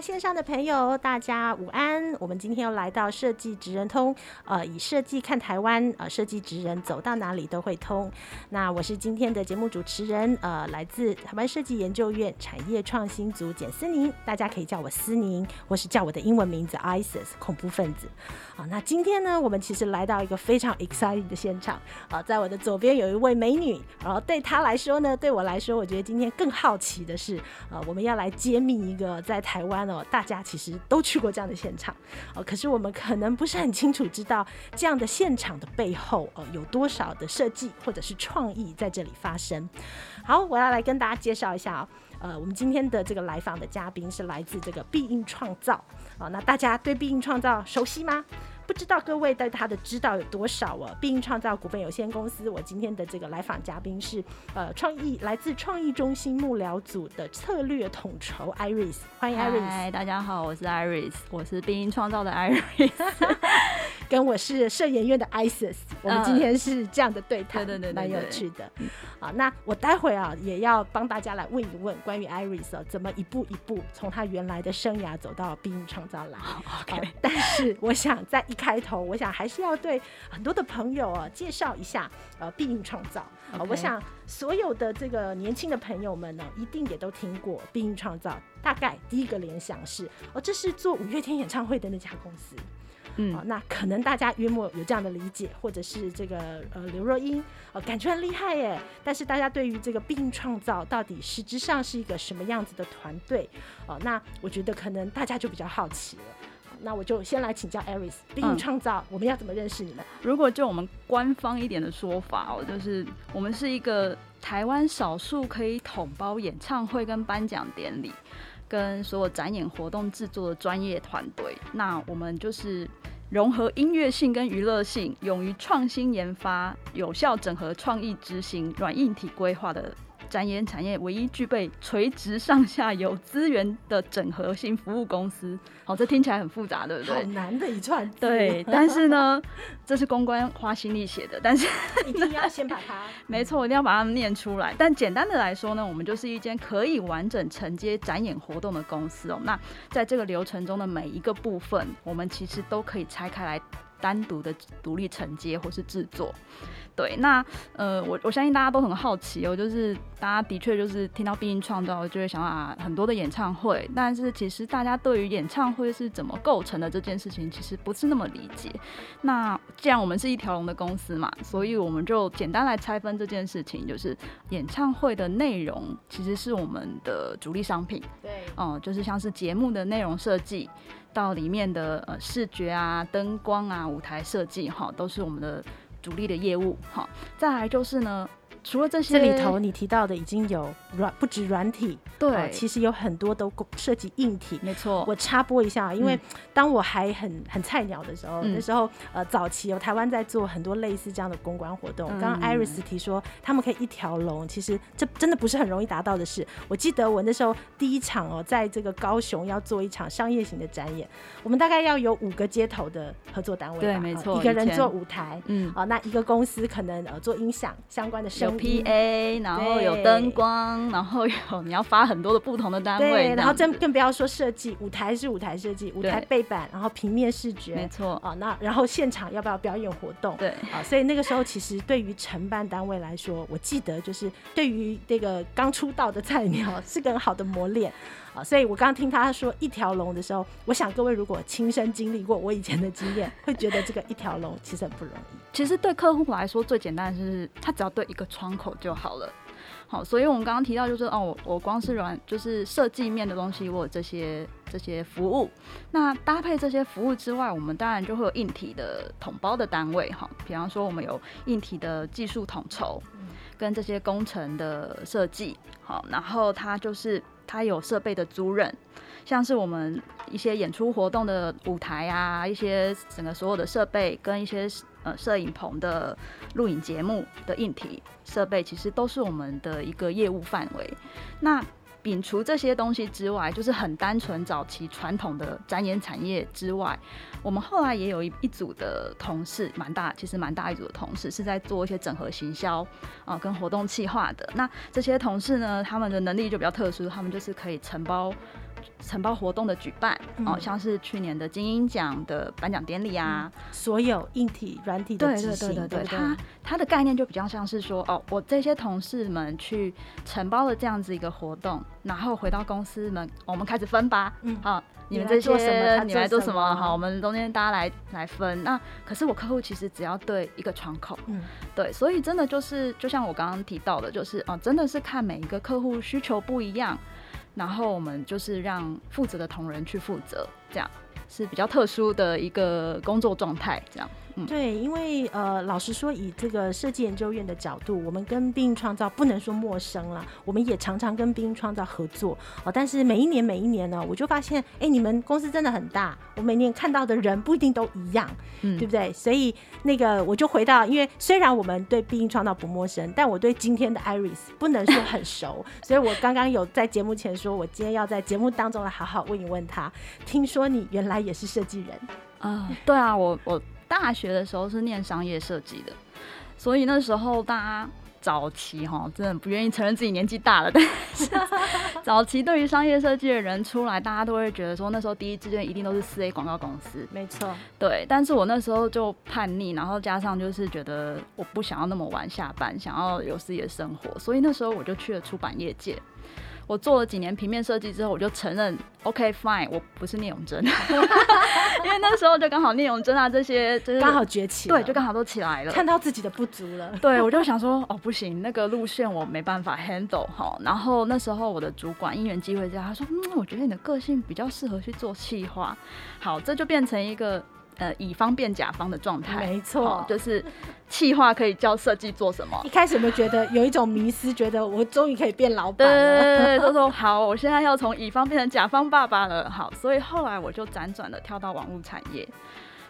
线上的朋友，大家午安！我们今天又来到设计职人通，呃，以设计看台湾，呃，设计职人走到哪里都会通。那我是今天的节目主持人，呃，来自台湾设计研究院产业创新组简思宁，大家可以叫我思宁，或是叫我的英文名字 ISIS 恐怖分子。好，那今天呢，我们其实来到一个非常 exciting 的现场。啊，在我的左边有一位美女，然后对她来说呢，对我来说，我觉得今天更好奇的是，呃，我们要来揭秘一个在台湾。那大家其实都去过这样的现场，哦，可是我们可能不是很清楚知道这样的现场的背后，哦，有多少的设计或者是创意在这里发生。好，我要来跟大家介绍一下啊，呃，我们今天的这个来访的嘉宾是来自这个必应创造，啊，那大家对必应创造熟悉吗？不知道各位对他的知道有多少啊？必应创造股份有限公司，我今天的这个来访嘉宾是呃创意来自创意中心幕僚组的策略统筹 Iris，欢迎 Iris。嗨，大家好，我是 Iris，我是必应创造的 Iris，跟我是社研院的 Isis，我们今天是这样的对谈，对对对，蛮有趣的。好，那我待会啊也要帮大家来问一问关于 Iris 啊，怎么一步一步从他原来的生涯走到必应创造来。OK，但是我想在一开头，我想还是要对很多的朋友啊介绍一下，呃，必应创造。我想所有的这个年轻的朋友们呢，一定也都听过必应创造。大概第一个联想是，哦，这是做五月天演唱会的那家公司。嗯，哦，那可能大家约莫有这样的理解，或者是这个呃刘若英，哦，感觉很厉害耶。但是大家对于这个必应创造到底实质上是一个什么样子的团队？哦，那我觉得可能大家就比较好奇了。那我就先来请教 Iris，必应创造，我们要怎么认识你们？如果就我们官方一点的说法哦，就是我们是一个台湾少数可以统包演唱会跟颁奖典礼，跟所有展演活动制作的专业团队。那我们就是融合音乐性跟娱乐性，勇于创新研发，有效整合创意执行软硬体规划的。展演产业唯一具备垂直上下游资源的整合性服务公司，好，这听起来很复杂，对不对？好难的一串。对，但是呢，这是公关花心力写的，但是 一定要先把它，没错，一定要把它们念出来。但简单的来说呢，我们就是一间可以完整承接展演活动的公司哦。那在这个流程中的每一个部分，我们其实都可以拆开来。单独的独立承接或是制作，对，那呃，我我相信大家都很好奇哦，就是大家的确就是听到必应创造，就会想到啊很多的演唱会，但是其实大家对于演唱会是怎么构成的这件事情，其实不是那么理解。那既然我们是一条龙的公司嘛，所以我们就简单来拆分这件事情，就是演唱会的内容其实是我们的主力商品，对，哦、呃，就是像是节目的内容设计。到里面的呃视觉啊、灯光啊、舞台设计哈，都是我们的主力的业务好。再来就是呢。除了这些，这里头你提到的已经有软不止软体，对、呃，其实有很多都涉及硬体。没错，我插播一下，因为当我还很很菜鸟的时候，嗯、那时候呃早期有台湾在做很多类似这样的公关活动。刚刚 Iris 提说他们可以一条龙，其实这真的不是很容易达到的事。我记得我那时候第一场哦，在这个高雄要做一场商业型的展演，我们大概要有五个街头的合作单位，对，没错、呃，一个人做舞台，嗯，啊、呃，那一个公司可能呃做音响相关的声。P A，然后有灯光，然后有你要发很多的不同的单位，对，然后更更不要说设计，舞台是舞台设计，舞台背板，然后平面视觉，没错啊，那然后现场要不要表演活动？对啊，所以那个时候其实对于承办单位来说，我记得就是对于这个刚出道的菜鸟是个很好的磨练。所以我刚刚听他说一条龙的时候，我想各位如果亲身经历过我以前的经验，会觉得这个一条龙其实很不容易。其实对客户来说最简单的是，他只要对一个窗口就好了。好，所以我们刚刚提到就是哦，我我光是软就是设计面的东西，我有这些这些服务。那搭配这些服务之外，我们当然就会有硬体的统包的单位哈，比方说我们有硬体的技术统筹，跟这些工程的设计，好，然后它就是它有设备的租赁，像是我们一些演出活动的舞台啊，一些整个所有的设备跟一些。呃，摄影棚的录影节目的硬体设备，其实都是我们的一个业务范围。那摒除这些东西之外，就是很单纯早期传统的展演产业之外，我们后来也有一一组的同事，蛮大，其实蛮大一组的同事是在做一些整合行销啊、跟活动企划的。那这些同事呢，他们的能力就比较特殊，他们就是可以承包。承包活动的举办，哦、嗯，像是去年的金鹰奖的颁奖典礼啊、嗯，所有硬体、软体的执行，对对对对对，对，它它的概念就比较像是说，哦，我这些同事们去承包了这样子一个活动，然后回到公司们，我们开始分吧，嗯，好，你们这些你来做什么？好，我们中间大家来来分。那可是我客户其实只要对一个窗口，嗯，对，所以真的就是就像我刚刚提到的，就是哦，真的是看每一个客户需求不一样。然后我们就是让负责的同仁去负责，这样是比较特殊的一个工作状态，这样。对，因为呃，老实说，以这个设计研究院的角度，我们跟必应创造不能说陌生了，我们也常常跟必应创造合作哦。但是每一年每一年呢，我就发现，哎，你们公司真的很大，我每年看到的人不一定都一样，嗯，对不对？所以那个我就回到，因为虽然我们对必应创造不陌生，但我对今天的 Iris 不能说很熟，所以我刚刚有在节目前说，我今天要在节目当中来好好问一问他。听说你原来也是设计人啊？对啊，我我。大学的时候是念商业设计的，所以那时候大家早期哈，真的不愿意承认自己年纪大了。但是早期对于商业设计的人出来，大家都会觉得说，那时候第一志愿一定都是四 A 广告公司。没错，对。但是我那时候就叛逆，然后加上就是觉得我不想要那么晚下班，想要有自己的生活，所以那时候我就去了出版业界。我做了几年平面设计之后，我就承认，OK fine，我不是聂永真，因为那时候就刚好聂永真啊这些就是刚好崛起，对，就刚好都起来了，看到自己的不足了，对，我就想说，哦不行，那个路线我没办法 handle 哈。然后那时候我的主管因缘机会下，他说，嗯，我觉得你的个性比较适合去做企划，好，这就变成一个。呃，乙方变甲方的状态，没错、哦，就是企划可以叫设计做什么。一开始有没有觉得有一种迷失，觉得我终于可以变老板了？对对对，就说好，我现在要从乙方变成甲方爸爸了。好，所以后来我就辗转的跳到网络产业，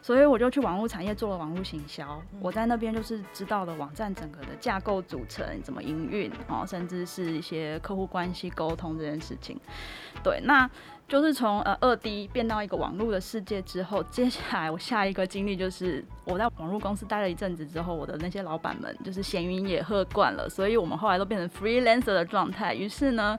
所以我就去网络产业做了网络行销。嗯、我在那边就是知道了网站整个的架构组成，怎么营运，哦，甚至是一些客户关系沟通这件事情。对，那。就是从呃二 D 变到一个网络的世界之后，接下来我下一个经历就是我在网络公司待了一阵子之后，我的那些老板们就是闲云野鹤惯了，所以我们后来都变成 freelancer 的状态。于是呢，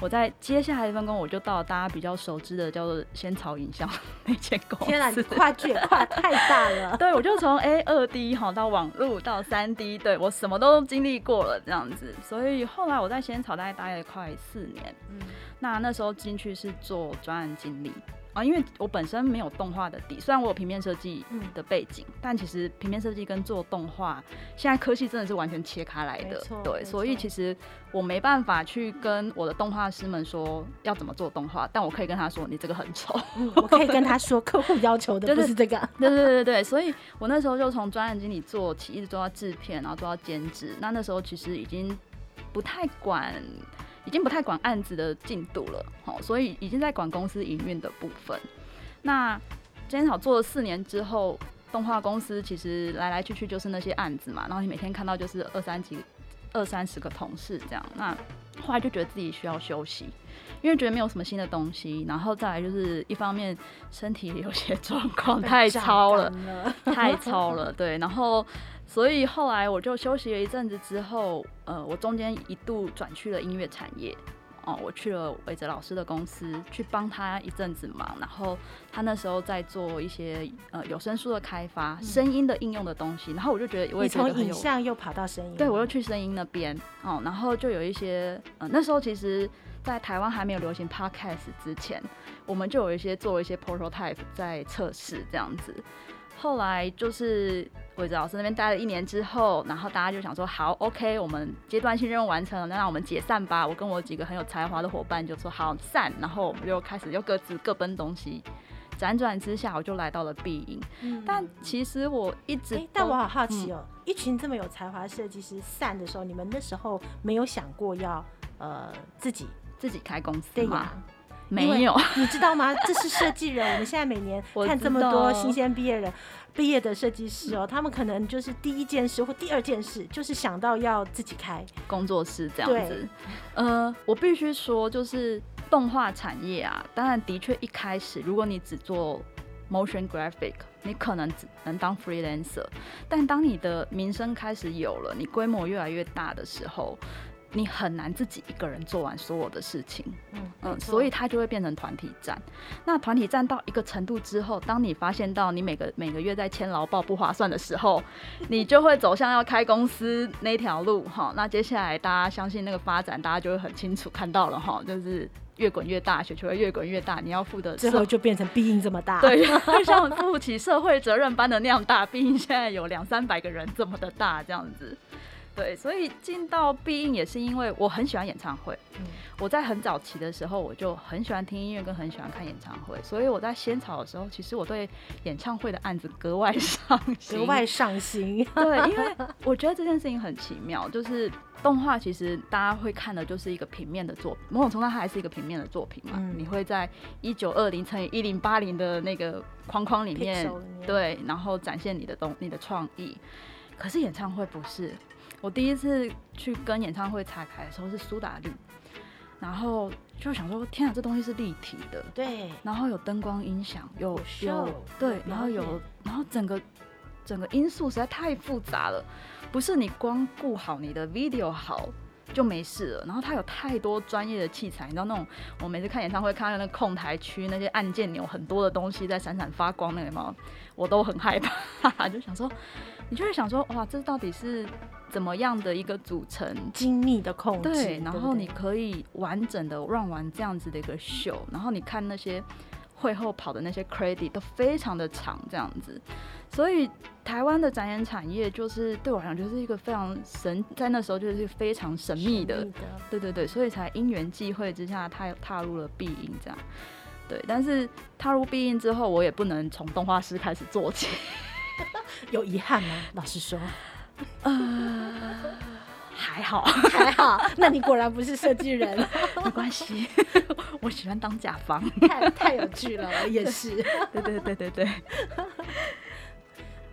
我在接下来一份工，我就到了大家比较熟知的叫做仙草影像 那间公司。天哪，你跨距也跨 太大了。对，我就从 A 二 D 哈到网路到三 D，对，我什么都经历过了这样子。所以后来我在仙草大概待了快四年。嗯。那那时候进去是做专案经理啊，因为我本身没有动画的底，虽然我有平面设计的背景，嗯，但其实平面设计跟做动画，现在科系真的是完全切开来的，对，所以其实我没办法去跟我的动画师们说要怎么做动画，但我可以跟他说你这个很丑，嗯，我可以跟他说 客户要求的不是这个，对对对对，所以我那时候就从专案经理做起，一直做到制片，然后做到监制，那那时候其实已经不太管。已经不太管案子的进度了，好，所以已经在管公司营运的部分。那今天好做了四年之后，动画公司其实来来去去就是那些案子嘛，然后你每天看到就是二三几、二三十个同事这样。那后来就觉得自己需要休息，因为觉得没有什么新的东西，然后再来就是一方面身体有些状况 太超了，太超了，对，然后。所以后来我就休息了一阵子之后，呃，我中间一度转去了音乐产业，哦，我去了韦哲老师的公司去帮他一阵子忙，然后他那时候在做一些呃有声书的开发，声音的应用的东西，然后我就觉得我从影像又跑到声音，对，我又去声音那边，哦，然后就有一些，呃，那时候其实，在台湾还没有流行 podcast 之前，我们就有一些做了一些 prototype 在测试这样子。后来就是伟哲老师那边待了一年之后，然后大家就想说，好，OK，我们阶段性任务完成了，那让我们解散吧。我跟我几个很有才华的伙伴就说好散，然后我们就开始又各自各奔东西。辗转之下，我就来到了必营。嗯、但其实我一直、欸，但我好好奇哦、一群这么有才华的设计师散的时候，你们那时候没有想过要呃自己自己开公司吗？对呀，没有，你知道吗？这是设计人。我们现在每年 看这么多新鲜毕业人毕业的设计师哦、喔，他们可能就是第一件事或第二件事就是想到要自己开工作室这样子。呃，我必须说就是。动画产业啊，当然的确一开始，如果你只做 motion graphic，你可能只能当 freelancer。但当你的名声开始有了，你规模越来越大的时候，你很难自己一个人做完所有的事情。嗯嗯，所以它就会变成团体战。那团体战到一个程度之后，当你发现到你每个每个月在签劳报不划算的时候，你就会走向要开公司那条路哈。那接下来大家相信那个发展，大家就会很清楚看到了哈，就是。越滚越大，雪球会越滚越大。你要负的最后就变成必应这么大，对，像负起社会责任般的那样大。毕竟现在有两三百个人这么的大，这样子。对，所以进到必应也是因为我很喜欢演唱会。嗯、我在很早期的时候，我就很喜欢听音乐，跟很喜欢看演唱会。所以我在仙草的时候，其实我对演唱会的案子格外上心，格外上心。对，因为我觉得这件事情很奇妙，就是。动画其实大家会看的就是一个平面的作品，某种程度它还是一个平面的作品嘛。嗯、你会在一九二零乘以一零八零的那个框框里面，对，然后展现你的东你的创意。可是演唱会不是，我第一次去跟演唱会彩排的时候是苏打绿，然后就想说天啊，这东西是立体的，对，然后有灯光音响，有有，有对，然后有然后整个整个因素实在太复杂了。不是你光顾好你的 video 好就没事了，然后它有太多专业的器材，你知道那种我每次看演唱会看到那个控台区那些按键钮很多的东西在闪闪发光那个吗？我都很害怕，就想说，你就会想说，哇，这到底是怎么样的一个组成？精密的控制，对，然后你可以完整的 run 完这样子的一个秀，然后你看那些会后跑的那些 credit 都非常的长，这样子。所以台湾的展演产业就是对我来讲就是一个非常神，在那时候就是非常神秘的，秘的对对对，所以才因缘际会之下，踏踏入了必应这样，对。但是踏入必应之后，我也不能从动画师开始做起，有遗憾吗？老实说，呃，还好。还好。那你果然不是设计人，没关系，我喜欢当甲方，太太有趣了，我也是，对对对对对。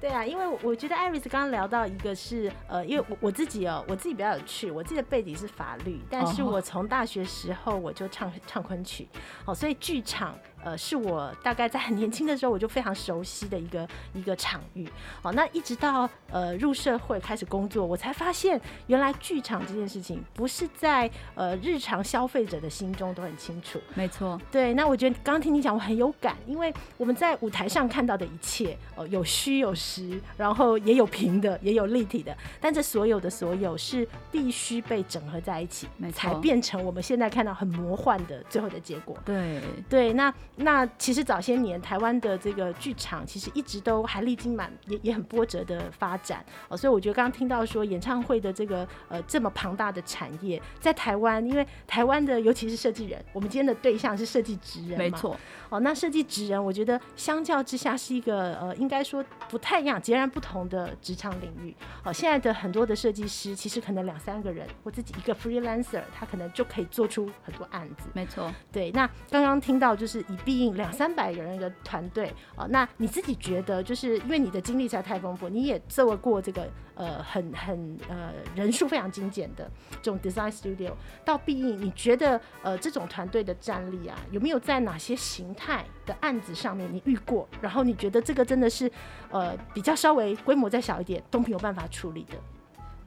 对啊，因为我觉得 Iris 刚刚聊到一个是，呃，因为我我自己哦，我自己比较有趣，我自己的背景是法律，但是我从大学时候我就唱唱昆曲，哦，所以剧场。呃，是我大概在很年轻的时候我就非常熟悉的一个一个场域。哦，那一直到呃入社会开始工作，我才发现原来剧场这件事情不是在呃日常消费者的心中都很清楚。没错，对。那我觉得刚刚听你讲，我很有感，因为我们在舞台上看到的一切，哦，有虚有实，然后也有平的，也有立体的，但这所有的所有是必须被整合在一起，才变成我们现在看到很魔幻的最后的结果。对对，那。那其实早些年台湾的这个剧场其实一直都还历经蛮也也很波折的发展哦，所以我觉得刚刚听到说演唱会的这个呃这么庞大的产业在台湾，因为台湾的尤其是设计人，我们今天的对象是设计职人，没错哦，那设计职人我觉得相较之下是一个呃应该说不太一样、截然不同的职场领域哦。现在的很多的设计师其实可能两三个人，或自己一个 freelancer，他可能就可以做出很多案子，没错。对，那刚刚听到就是以毕应两三百个人的团队哦，那你自己觉得，就是因为你的经历实在太丰富，你也做过这个呃很很呃人数非常精简的这种 design studio 到毕应，你觉得呃这种团队的战力啊，有没有在哪些形态的案子上面你遇过？然后你觉得这个真的是呃比较稍微规模再小一点都没有办法处理的？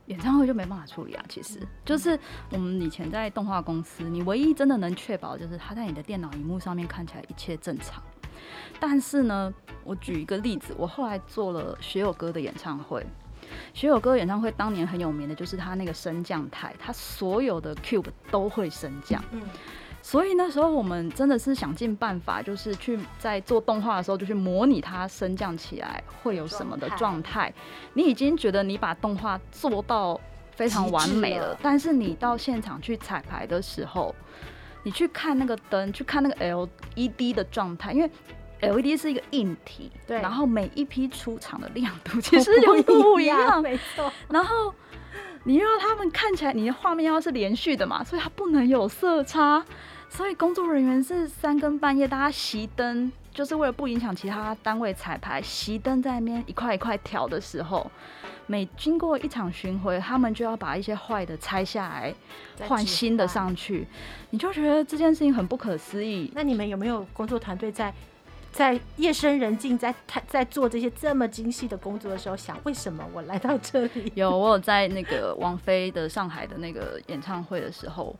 演唱会就没办法处理啊，其实就是我们以前在动画公司，你唯一真的能确保就是它在你的电脑荧幕上面看起来一切正常。但是呢，我举一个例子，我后来做了学友哥的演唱会，学友哥演唱会当年很有名的就是他那个升降台，他所有的 cube 都会升降。嗯。所以那时候我们真的是想尽办法，就是去在做动画的时候，就去模拟它升降起来会有什么的状态。你已经觉得你把动画做到非常完美了，但是你到现场去彩排的时候，你去看那个灯，去看那个 LED 的状态，因为 LED 是一个硬体，对，然后每一批出场的亮度 其实有不一样，没错，然后。你要他们看起来，你的画面要是连续的嘛，所以它不能有色差。所以工作人员是三更半夜，大家熄灯，就是为了不影响其他单位彩排，熄灯在那边一块一块调的时候，每经过一场巡回，他们就要把一些坏的拆下来，换新的上去。你就觉得这件事情很不可思议。那你们有没有工作团队在？在夜深人静，在他在做这些这么精细的工作的时候，想为什么我来到这里？有，我有在那个王菲的上海的那个演唱会的时候，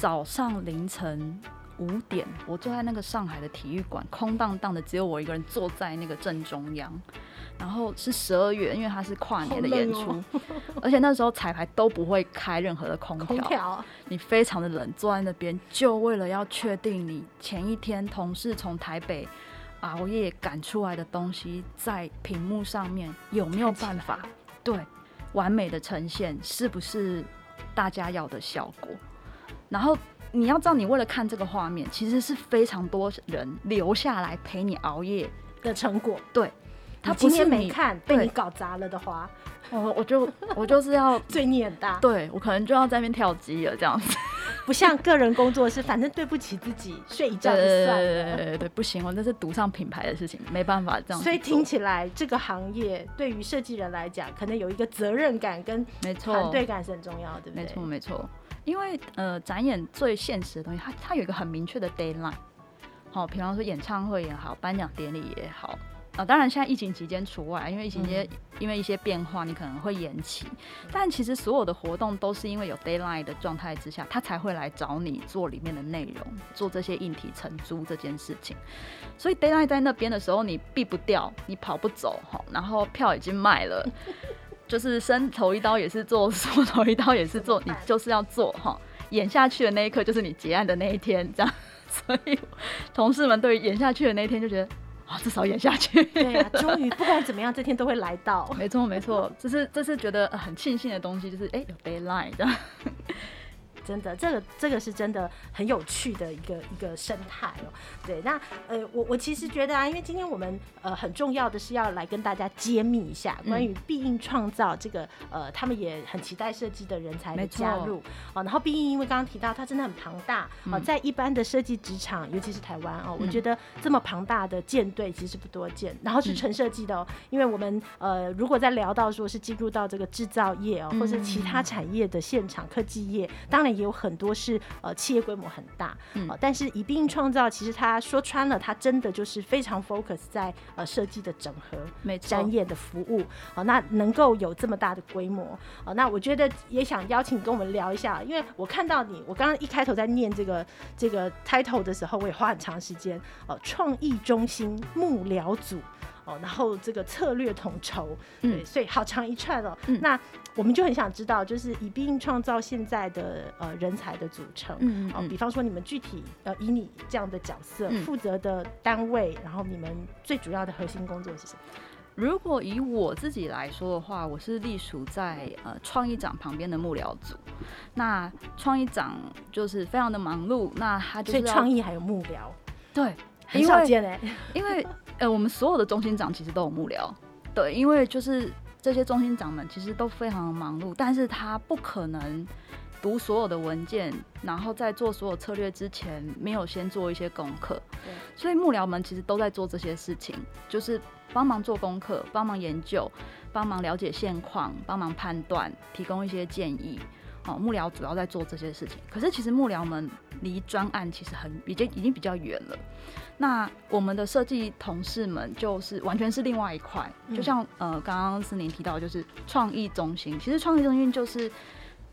早上凌晨五点，我坐在那个上海的体育馆，空荡荡的，只有我一个人坐在那个正中央。然后是十二月，因为它是跨年的演出，哦、而且那时候彩排都不会开任何的空调，空调你非常的冷，坐在那边，就为了要确定你前一天同事从台北。熬夜赶出来的东西，在屏幕上面有没有办法对完美的呈现？是不是大家要的效果？然后你要知道，你为了看这个画面，其实是非常多人留下来陪你熬夜的成果。对，他今天没看，被你搞砸了的话，我我就我就是要 罪孽很大。对，我可能就要在那边跳机了，这样子。不像个人工作室，反正对不起自己，睡一觉就算了。对对对对对，不行，我那是赌上品牌的事情，没办法这样。所以听起来，这个行业对于设计人来讲，可能有一个责任感跟团队感是很重要的，对不对？没错没错，因为呃，展演最现实的东西，它它有一个很明确的 deadline。好，比方说演唱会也好，颁奖典礼也好。啊，当然现在疫情期间除外，因为疫情期间因为一些变化，你可能会延期。但其实所有的活动都是因为有 deadline 的状态之下，他才会来找你做里面的内容，做这些硬体承租这件事情。所以 deadline 在那边的时候，你避不掉，你跑不走哈。然后票已经卖了，就是伸头一刀也是做，缩头一刀也是做，你就是要做哈。演下去的那一刻就是你结案的那一天，这样。所以同事们对于演下去的那一天就觉得。啊，至少演下去。对呀、啊，终于不管怎么样，这天都会来到。没错，没错，这是这是觉得很庆幸的东西，就是哎、欸，有 deadline 的。真的，这个这个是真的很有趣的一个一个生态哦。对，那呃，我我其实觉得啊，因为今天我们呃很重要的是要来跟大家揭秘一下关于必应创造这个呃，他们也很期待设计的人才的加入哦。然后必应因为刚刚提到它真的很庞大哦，在一般的设计职场，尤其是台湾哦，我觉得这么庞大的舰队其实不多见。然后是纯设计的哦，因为我们呃如果在聊到说是进入到这个制造业哦，或者其他产业的现场科技业，当然。有很多是呃企业规模很大，嗯，但是一并创造，其实他说穿了，他真的就是非常 focus 在呃设计的整合、专业的服务，好，那能够有这么大的规模，好，那我觉得也想邀请跟我们聊一下，因为我看到你，我刚刚一开头在念这个这个 title 的时候，我也花很长时间，呃，创意中心幕僚组。然后这个策略统筹，对，所以好长一串哦。嗯、那我们就很想知道，就是以必应创造现在的呃人才的组成，嗯，嗯，比方说你们具体呃以你这样的角色负责的单位，然后你们最主要的核心工作是什么？如果以我自己来说的话，我是隶属在呃创意长旁边的幕僚组。那创意长就是非常的忙碌，那他就是所以创意还有幕僚，对，很少见哎，因为。呃，我们所有的中心长其实都有幕僚，对，因为就是这些中心长们其实都非常的忙碌，但是他不可能读所有的文件，然后在做所有策略之前没有先做一些功课，对，所以幕僚们其实都在做这些事情，就是帮忙做功课，帮忙研究，帮忙了解现况，帮忙判断，提供一些建议。哦，幕僚主要在做这些事情，可是其实幕僚们离专案其实很已经已经比较远了。那我们的设计同事们就是完全是另外一块，嗯、就像呃刚刚思宁提到，就是创意中心，其实创意中心就是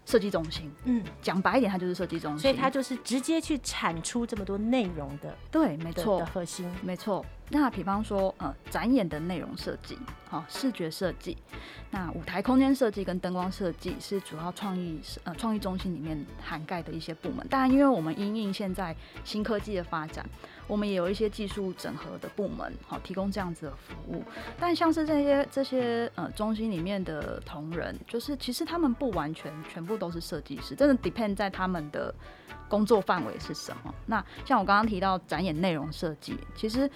设计中心。嗯，讲白一点，它就是设计中心，所以它就是直接去产出这么多内容的。对，没错，的核心，没错。那比方说，呃，展演的内容设计，好，视觉设计，那舞台空间设计跟灯光设计是主要创意呃创意中心里面涵盖的一些部门。当然，因为我们因应现在新科技的发展，我们也有一些技术整合的部门，好，提供这样子的服务。但像是这些这些呃中心里面的同仁，就是其实他们不完全全部都是设计师，真的 depend 在他们的工作范围是什么。那像我刚刚提到展演内容设计，其实。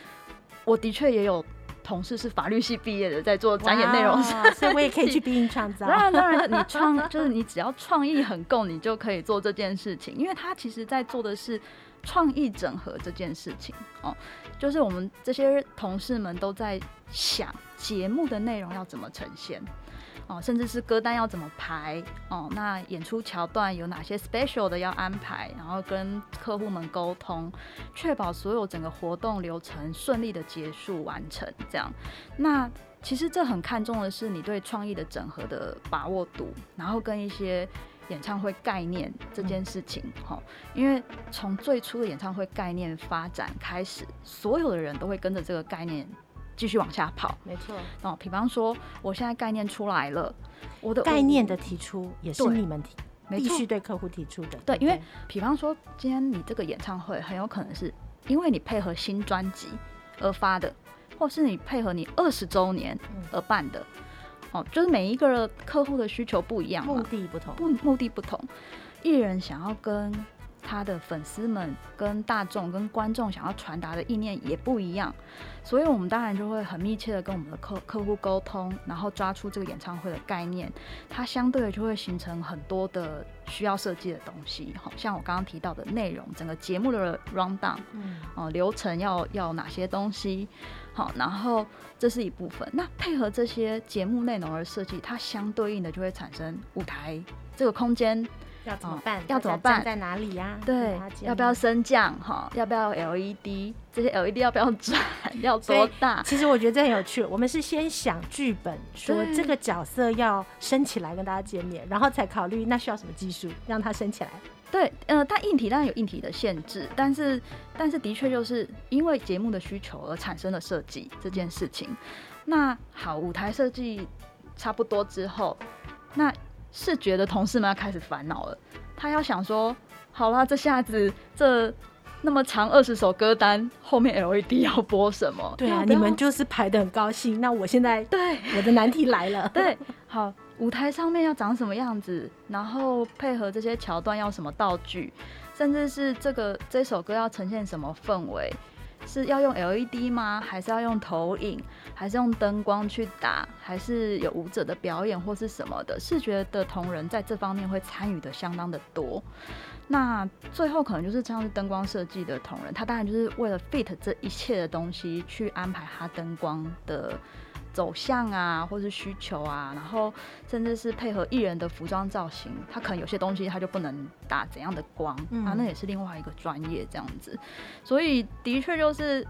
我的确也有同事是法律系毕业的，在做展演内容，所以我也可以去 逼你创造。当然，当然，你创 就是你只要创意很够，你就可以做这件事情，因为他其实在做的是创意整合这件事情哦，就是我们这些同事们都在想节目的内容要怎么呈现。哦，甚至是歌单要怎么排哦？那演出桥段有哪些 special 的要安排？然后跟客户们沟通，确保所有整个活动流程顺利的结束完成。这样，那其实这很看重的是你对创意的整合的把握度，然后跟一些演唱会概念这件事情。哈、嗯，因为从最初的演唱会概念发展开始，所有的人都会跟着这个概念。继续往下跑，没错。哦，比方说，我现在概念出来了，我的概念的提出也是你们提，必须对客户提出的。对，因为比方说，今天你这个演唱会很有可能是因为你配合新专辑而发的，或是你配合你二十周年而办的。哦，就是每一个客户的需求不一样，目的不同，不目的不同，艺人想要跟。他的粉丝们跟大众跟观众想要传达的意念也不一样，所以我们当然就会很密切的跟我们的客客户沟通，然后抓出这个演唱会的概念，它相对的就会形成很多的需要设计的东西，好像我刚刚提到的内容，整个节目的 rundown，嗯，哦，流程要要哪些东西，好，然后这是一部分，那配合这些节目内容而设计，它相对应的就会产生舞台这个空间。要怎么办？哦、要怎么办？在哪里呀、啊？对，要不要升降？哈，要不要 LED？这些 LED 要不要转？要多大？其实我觉得这很有趣。我们是先想剧本，说这个角色要升起来跟大家见面，然后才考虑那需要什么技术让它升起来。对，呃，但硬体当然有硬体的限制，但是但是的确就是因为节目的需求而产生了设计这件事情。那好，舞台设计差不多之后，那。视觉得同事们要开始烦恼了，他要想说，好啦，这下子这那么长二十首歌单，后面 LED 要播什么？对啊，你们就是排的很高兴。那我现在对我的难题来了，对，好，舞台上面要长什么样子，然后配合这些桥段要什么道具，甚至是这个这首歌要呈现什么氛围。是要用 LED 吗？还是要用投影？还是用灯光去打？还是有舞者的表演或是什么的？视觉的同仁在这方面会参与的相当的多。那最后可能就是像是灯光设计的同仁，他当然就是为了 fit 这一切的东西去安排他灯光的。走向啊，或是需求啊，然后甚至是配合艺人的服装造型，他可能有些东西他就不能打怎样的光，嗯、啊，那也是另外一个专业这样子。所以的确就是，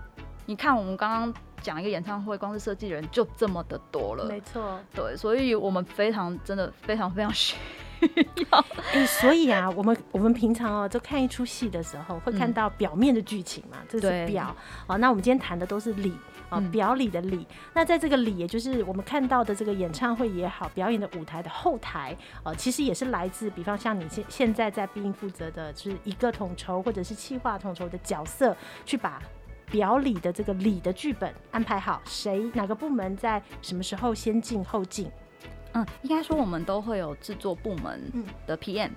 你看我们刚刚讲一个演唱会，光是设计人就这么的多了，没错，对，所以我们非常真的非常非常需要。哎、欸，所以啊，我们我们平常哦，就看一出戏的时候，会看到表面的剧情嘛，嗯、这是表。哦，那我们今天谈的都是里。啊，表里的里，那在这个里，也就是我们看到的这个演唱会也好，表演的舞台的后台，呃，其实也是来自，比方像你现现在在必应负责的，就是一个统筹或者是企划统筹的角色，去把表里的这个里的剧本安排好，谁哪个部门在什么时候先进后进？嗯，应该说我们都会有制作部门的 PM，嗯，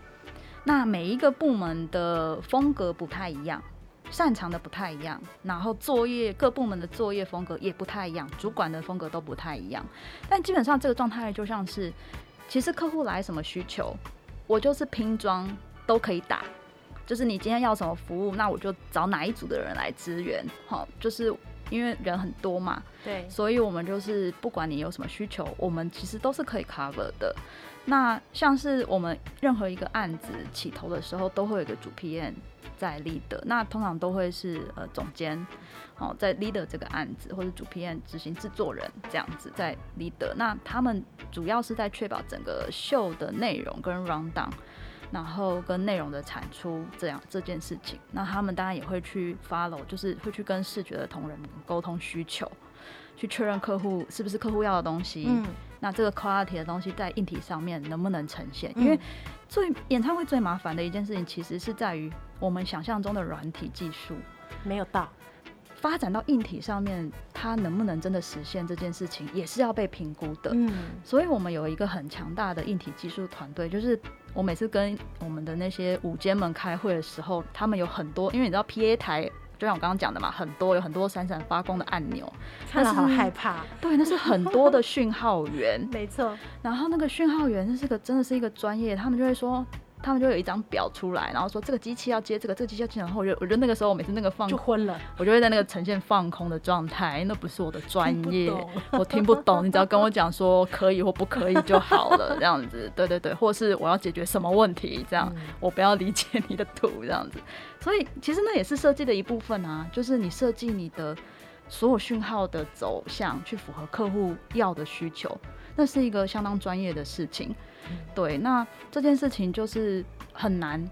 那每一个部门的风格不太一样。擅长的不太一样，然后作业各部门的作业风格也不太一样，主管的风格都不太一样。但基本上这个状态就像是，其实客户来什么需求，我就是拼装都可以打。就是你今天要什么服务，那我就找哪一组的人来支援。好，就是因为人很多嘛，对，所以我们就是不管你有什么需求，我们其实都是可以 cover 的。那像是我们任何一个案子起头的时候，都会有一个主 PM。在 leader，那通常都会是呃总监，哦，在 leader 这个案子或者主 PM 执行制作人这样子在 leader，那他们主要是在确保整个秀的内容跟 rundown，然后跟内容的产出这样这件事情，那他们当然也会去 follow，就是会去跟视觉的同仁沟通需求，去确认客户是不是客户要的东西。那这个 quality 的东西在硬体上面能不能呈现？因为最演唱会最麻烦的一件事情，其实是在于我们想象中的软体技术没有到。发展到硬体上面，它能不能真的实现这件事情，也是要被评估的。嗯，所以我们有一个很强大的硬体技术团队。就是我每次跟我们的那些舞监们开会的时候，他们有很多，因为你知道 PA 台，就像我刚刚讲的嘛，很多有很多闪闪发光的按钮，看了好害怕。对，那是很多的讯号源。没错。然后那个讯号源，那是个真的是一个专业，他们就会说。他们就有一张表出来，然后说这个机器要接这个，这个机器要接，然后我就我觉得那个时候我每次那个放就昏了，我就会在那个呈现放空的状态，那不是我的专业，我听不懂，你只要跟我讲说可以或不可以就好了，这样子，对对对，或是我要解决什么问题，这样、嗯、我不要理解你的图，这样子，所以其实那也是设计的一部分啊，就是你设计你的所有讯号的走向去符合客户要的需求，那是一个相当专业的事情。对，那这件事情就是很难，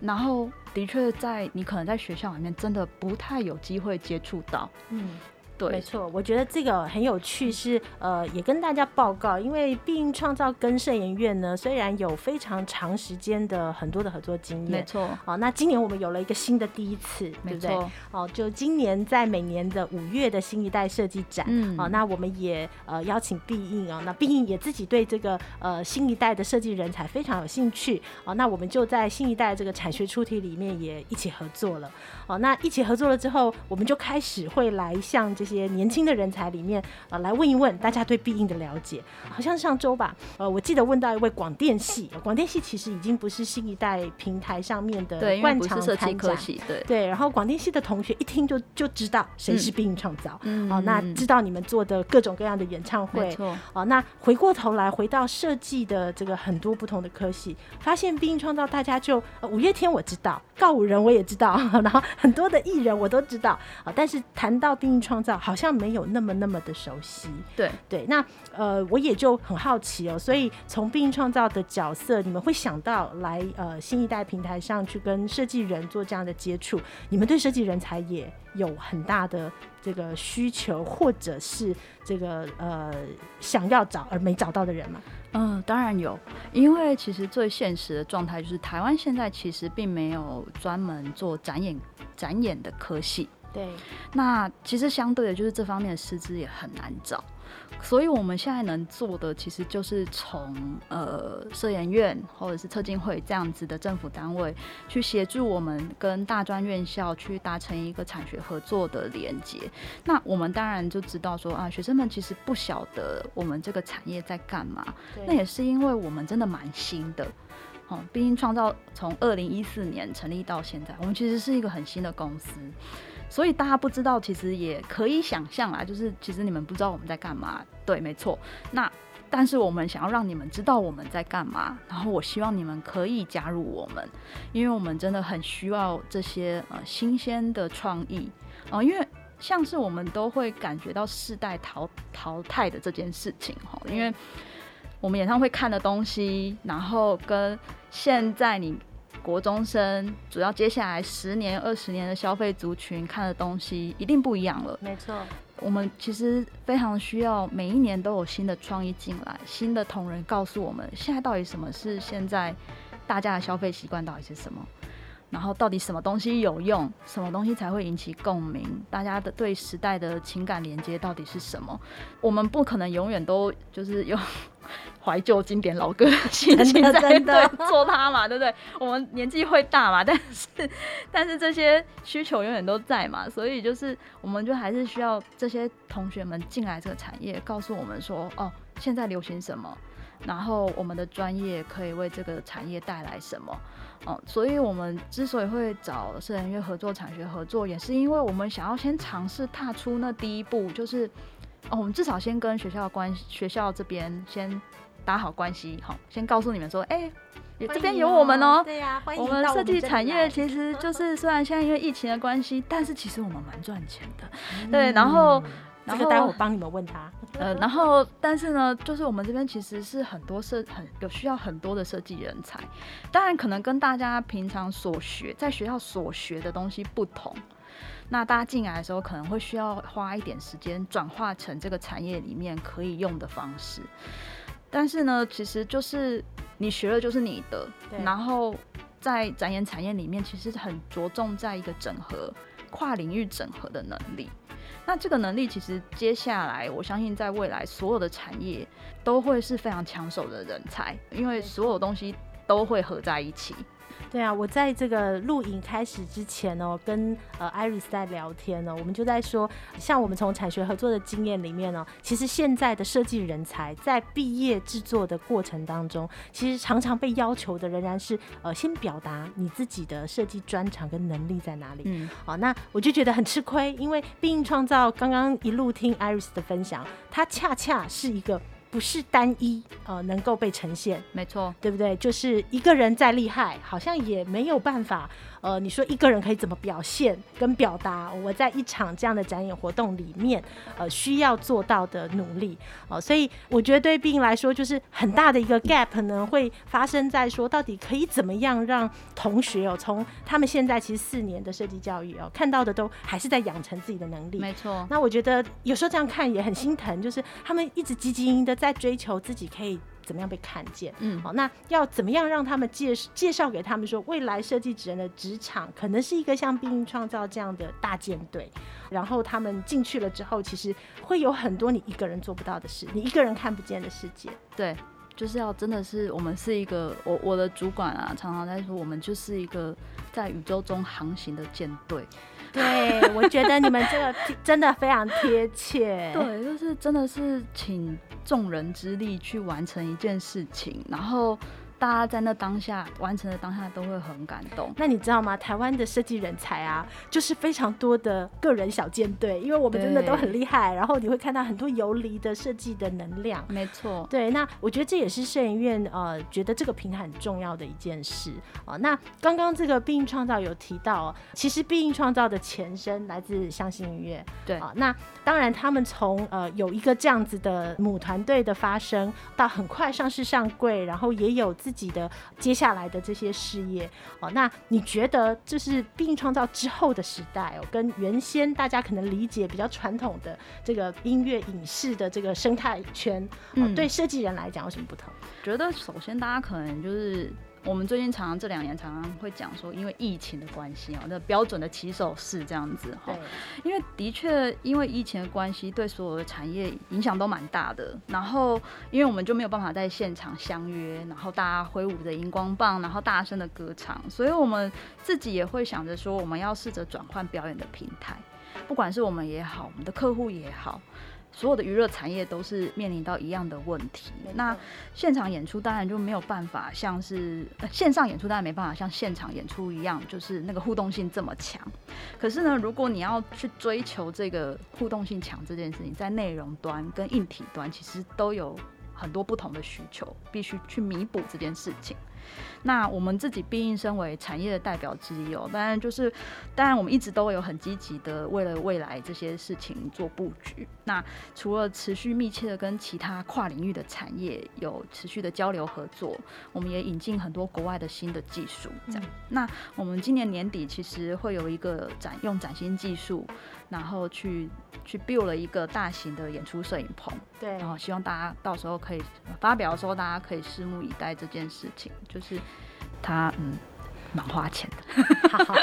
然后的确在你可能在学校里面真的不太有机会接触到，嗯。对，没错，我觉得这个很有趣是，是呃，也跟大家报告，因为必应创造跟摄研院呢，虽然有非常长时间的很多的合作经验，没错，好，那今年我们有了一个新的第一次，对不对？哦，就今年在每年的五月的新一代设计展，嗯，好，那我们也呃邀请毕应啊，那毕应也自己对这个呃新一代的设计人才非常有兴趣，哦，那我们就在新一代这个产学出题里面也一起合作了，哦，那一起合作了之后，我们就开始会来向这些。些年轻的人才里面，呃，来问一问大家对必应的了解。好像上周吧，呃，我记得问到一位广电系，广电系其实已经不是新一代平台上面的惯常参加，对对。然后广电系的同学一听就就知道谁是必应创造，嗯，哦，那知道你们做的各种各样的演唱会。哦，那回过头来回到设计的这个很多不同的科系，发现必应创造大家就，呃，五月天我知道，告五人我也知道，然后很多的艺人我都知道，啊，但是谈到必应创造。好像没有那么那么的熟悉，对对，那呃，我也就很好奇哦，所以从必应创造的角色，你们会想到来呃新一代平台上去跟设计人做这样的接触，你们对设计人才也有很大的这个需求，或者是这个呃想要找而没找到的人吗？嗯，当然有，因为其实最现实的状态就是台湾现在其实并没有专门做展演展演的科系。对，那其实相对的，就是这方面的师资也很难找，所以我们现在能做的，其实就是从呃社研院或者是特进会这样子的政府单位，去协助我们跟大专院校去达成一个产学合作的连接。那我们当然就知道说啊，学生们其实不晓得我们这个产业在干嘛，那也是因为我们真的蛮新的。哦，毕竟创造从二零一四年成立到现在，我们其实是一个很新的公司。所以大家不知道，其实也可以想象啊，就是其实你们不知道我们在干嘛。对，没错。那但是我们想要让你们知道我们在干嘛，然后我希望你们可以加入我们，因为我们真的很需要这些呃新鲜的创意啊、呃，因为像是我们都会感觉到世代淘淘汰的这件事情哈，因为我们演唱会看的东西，然后跟现在你。国中生主要接下来十年、二十年的消费族群看的东西一定不一样了。没错，我们其实非常需要每一年都有新的创意进来，新的同仁告诉我们现在到底什么是现在大家的消费习惯到底是什么，然后到底什么东西有用，什么东西才会引起共鸣，大家的对时代的情感连接到底是什么？我们不可能永远都就是用。怀旧经典老歌的 心情在对做它嘛，对不对？我们年纪会大嘛，但是但是这些需求永远都在嘛，所以就是我们就还是需要这些同学们进来这个产业，告诉我们说哦，现在流行什么，然后我们的专业可以为这个产业带来什么哦。所以我们之所以会找摄研院合作产学合作，也是因为我们想要先尝试踏出那第一步，就是哦，我们至少先跟学校关系，学校这边先。打好关系，好，先告诉你们说，哎、欸，这边有我们哦、喔。对呀、啊，欢迎我们设计产业其实就是虽然现在因为疫情的关系，但是其实我们蛮赚钱的。嗯、对，然后然后待会我帮你们问他。呃，然后但是呢，就是我们这边其实是很多设很有需要很多的设计人才，当然可能跟大家平常所学在学校所学的东西不同。那大家进来的时候可能会需要花一点时间转化成这个产业里面可以用的方式，但是呢，其实就是你学了就是你的，然后在展演产业里面，其实很着重在一个整合、跨领域整合的能力。那这个能力其实接下来我相信在未来所有的产业都会是非常抢手的人才，因为所有东西都会合在一起。对啊，我在这个录影开始之前呢，跟呃 Iris 在聊天呢，我们就在说，像我们从产学合作的经验里面呢，其实现在的设计人才在毕业制作的过程当中，其实常常被要求的仍然是呃先表达你自己的设计专长跟能力在哪里。嗯，好，那我就觉得很吃亏，因为毕竟创造刚刚一路听 Iris 的分享，它恰恰是一个。不是单一呃能够被呈现，没错，对不对？就是一个人再厉害，好像也没有办法。呃，你说一个人可以怎么表现跟表达？我在一场这样的展演活动里面，呃，需要做到的努力，呃，所以我觉得对必应来说，就是很大的一个 gap 呢，会发生在说，到底可以怎么样让同学哦，从他们现在其实四年的设计教育哦，看到的都还是在养成自己的能力。没错。那我觉得有时候这样看也很心疼，就是他们一直积极营的在追求自己可以。怎么样被看见？嗯，好，那要怎么样让他们介介绍给他们说，未来设计职人的职场可能是一个像必应创造这样的大舰队，然后他们进去了之后，其实会有很多你一个人做不到的事，你一个人看不见的世界。对，就是要真的是我们是一个，我我的主管啊，常常在说，我们就是一个在宇宙中航行的舰队。对，我觉得你们这个真的非常贴切。对，就是真的是请众人之力去完成一件事情，然后。大家在那当下完成的当下都会很感动。那你知道吗？台湾的设计人才啊，就是非常多的个人小舰队，因为我们真的都很厉害。然后你会看到很多游离的设计的能量。没错。对，那我觉得这也是摄影院呃觉得这个平台很重要的一件事啊、呃。那刚刚这个必应创造有提到，其实必应创造的前身来自相信音乐。对啊、呃，那当然他们从呃有一个这样子的母团队的发生，到很快上市上柜，然后也有自自己的接下来的这些事业哦，那你觉得就是必应创造之后的时代哦，跟原先大家可能理解比较传统的这个音乐影视的这个生态圈，嗯，对设计人来讲有什么不同？觉得首先大家可能就是。我们最近常常这两年常常会讲说，因为疫情的关系啊，那标准的起手式这样子哈。因为的确，因为疫情的关系，对所有的产业影响都蛮大的。然后，因为我们就没有办法在现场相约，然后大家挥舞着荧光棒，然后大声的歌唱，所以我们自己也会想着说，我们要试着转换表演的平台，不管是我们也好，我们的客户也好。所有的娱乐产业都是面临到一样的问题。那现场演出当然就没有办法像是 线上演出，当然没办法像现场演出一样，就是那个互动性这么强。可是呢，如果你要去追求这个互动性强这件事情，在内容端跟硬体端其实都有很多不同的需求，必须去弥补这件事情。那我们自己必应身为产业的代表之一哦，当然就是，当然我们一直都有很积极的为了未来这些事情做布局。那除了持续密切的跟其他跨领域的产业有持续的交流合作，我们也引进很多国外的新的技术。这样，那我们今年年底其实会有一个展，用崭新技术，然后去去 build 了一个大型的演出摄影棚。对，然后希望大家到时候可以发表的时候，大家可以拭目以待这件事情。就是他嗯，蛮花钱的，好好好，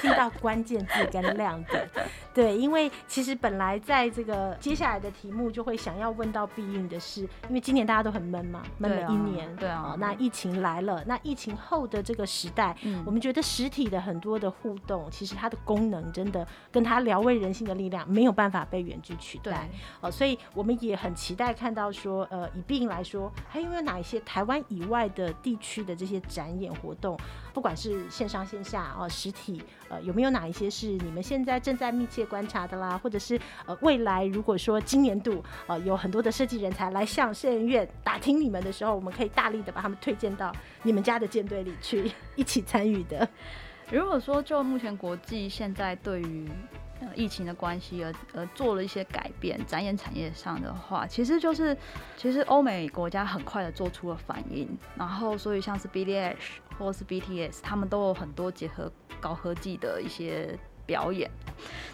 听到关键字跟亮点，对，因为其实本来在这个接下来的题目就会想要问到必应的是，因为今年大家都很闷嘛，闷了一年，对啊，那疫情来了，那疫情后的这个时代，嗯，我们觉得实体的很多的互动，其实它的功能真的跟它疗慰人心的力量没有办法被远距取代，哦，所以我们也很期待看到说，呃，以必应来说，还有没有哪一些台湾以外的地区的这些展演活动，不管是线上线下哦，实体呃，有没有哪一些是你们现在正在密切观察的啦？或者是呃，未来如果说今年度呃有很多的设计人才来向设计院打听你们的时候，我们可以大力的把他们推荐到你们家的舰队里去一起参与的。如果说就目前国际现在对于疫情的关系而而做了一些改变，展演产业上的话，其实就是其实欧美国家很快的做出了反应，然后所以像是 BTS 或是 BTS，他们都有很多结合高科技的一些表演。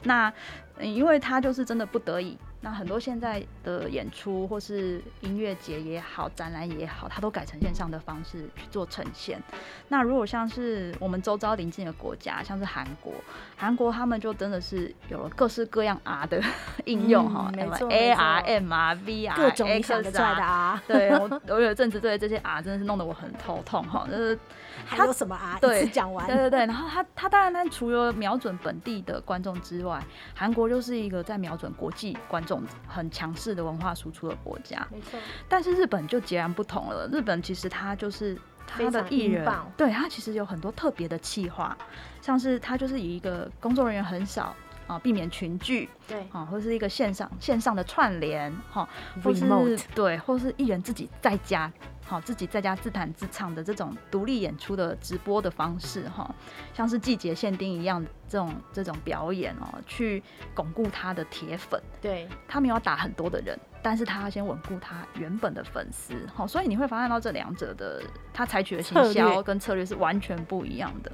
那因为他就是真的不得已。那很多现在的演出或是音乐节也好，展览也好，它都改成线上的方式去做呈现。那如果像是我们周遭邻近的国家，像是韩国，韩国他们就真的是有了各式各样 R 的 应用哈，没错，A R M R V R，各种你想得出来的 R。对我，我有阵子对这些 R 真的是弄得我很头痛哈，就是还有什么 R？对，讲完。对对对，然后他他当然他除了瞄准本地的观众之外，韩国就是一个在瞄准国际观众。很强势的文化输出的国家，没错。但是日本就截然不同了。日本其实它就是它的艺人，对，它其实有很多特别的企划，像是它就是以一个工作人员很少啊，避免群聚，对啊，或是一个线上线上的串联，哈，或是对，或是艺人自己在家。好，自己在家自弹自唱的这种独立演出的直播的方式，哈，像是季节限定一样这种这种表演哦，去巩固他的铁粉。对，他没有打很多的人，但是他要先稳固他原本的粉丝。好，所以你会发现到这两者的他采取的行销跟策略是完全不一样的。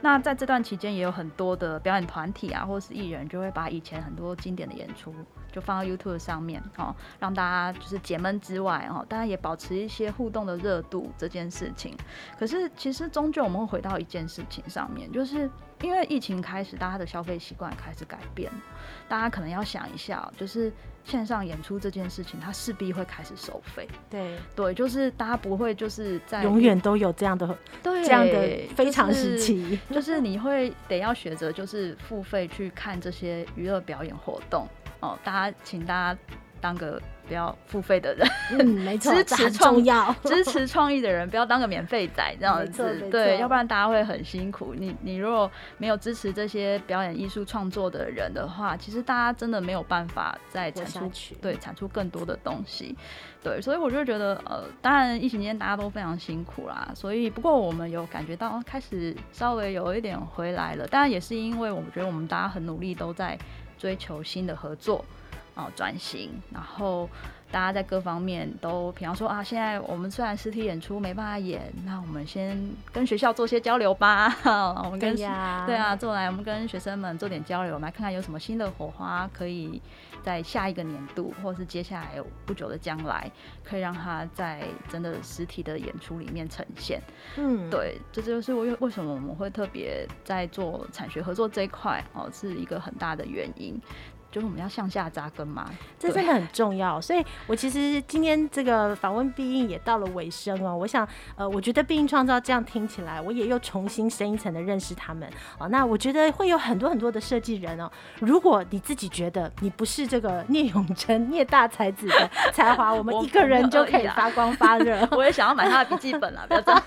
那在这段期间，也有很多的表演团体啊，或是艺人，就会把以前很多经典的演出。就放到 YouTube 上面，哦，让大家就是解闷之外，哦，大家也保持一些互动的热度这件事情。可是其实终究我们会回到一件事情上面，就是因为疫情开始，大家的消费习惯开始改变，大家可能要想一下，就是线上演出这件事情，它势必会开始收费。对对，就是大家不会就是在永远都有这样的对这样的非常时期，就是，就是你会得要学着就是付费去看这些娱乐表演活动。哦，大家，请大家当个不要付费的人，嗯，没错，支持创 支持创意的人，不要当个免费仔这样子，对，要不然大家会很辛苦。你你如果没有支持这些表演艺术创作的人的话，其实大家真的没有办法再产出，对，产出更多的东西，对，所以我就觉得，呃，当然疫情期间大家都非常辛苦啦，所以不过我们有感觉到开始稍微有一点回来了，当然也是因为我们觉得我们大家很努力都在。追求新的合作，哦，转型，然后大家在各方面都，比方说啊，现在我们虽然实体演出没办法演，那我们先跟学校做些交流吧。我们跟对啊，做来我们跟学生们做点交流，我们来看看有什么新的火花，可以在下一个年度，或是接下来不久的将来，可以让他在真的实体的演出里面呈现。嗯，对，这就是为为什么我们会特别在做产学合作这一块哦，是一个很大的原因。就是我们要向下扎根嘛，这真的很重要。所以，我其实今天这个访问必应也到了尾声哦。我想，呃，我觉得必应创造这样听起来，我也又重新深一层的认识他们哦。那我觉得会有很多很多的设计人哦。如果你自己觉得你不是这个聂永真聂大才子的才华，我们一个人就可以发光发热。我也想要买他的笔记本了，不要这样。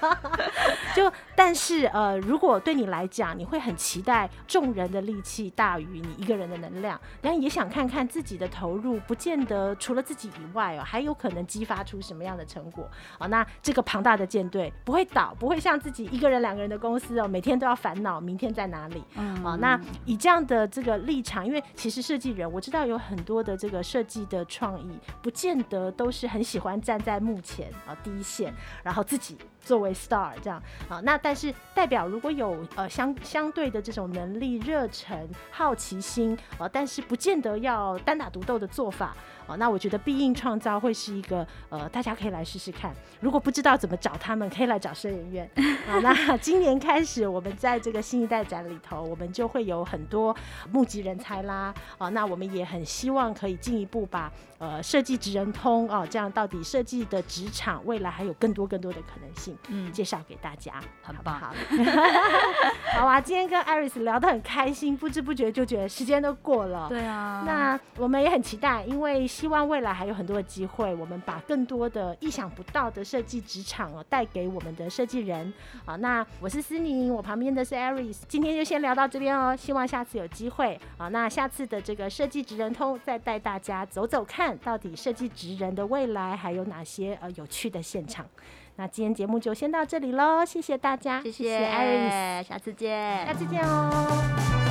就但是呃，如果对你来讲，你会很期待众人的力气大于你一个人的能量，但也想看看自己的投入，不见得除了自己以外哦，还有可能激发出什么样的成果哦。那这个庞大的舰队不会倒，不会像自己一个人、两个人的公司哦，每天都要烦恼明天在哪里。嗯，哦，那以这样的这个立场，因为其实设计人我知道有很多的这个设计的创意，不见得都是很喜欢站在目前啊第一线，然后自己。作为 star 这样啊，那但是代表如果有呃相相对的这种能力、热忱、好奇心啊，但是不见得要单打独斗的做法啊，那我觉得必应创造会是一个呃，大家可以来试试看。如果不知道怎么找他们，可以来找摄影院 啊。那 今年开始，我们在这个新一代展里头，我们就会有很多募集人才啦啊。那我们也很希望可以进一步把呃设计职人通啊，这样到底设计的职场未来还有更多更多的可能性。嗯，介绍给大家，很棒。好，好啊，今天跟 Iris 聊得很开心，不知不觉就觉得时间都过了。对啊，那我们也很期待，因为希望未来还有很多的机会，我们把更多的意想不到的设计职场哦带给我们的设计人。好，那我是思宁，我旁边的是 Iris，今天就先聊到这边哦，希望下次有机会。好，那下次的这个设计职人通再带大家走走看，到底设计职人的未来还有哪些呃有趣的现场。那今天节目就先到这里喽，谢谢大家，谢谢 Iris，下次见，下次见哦。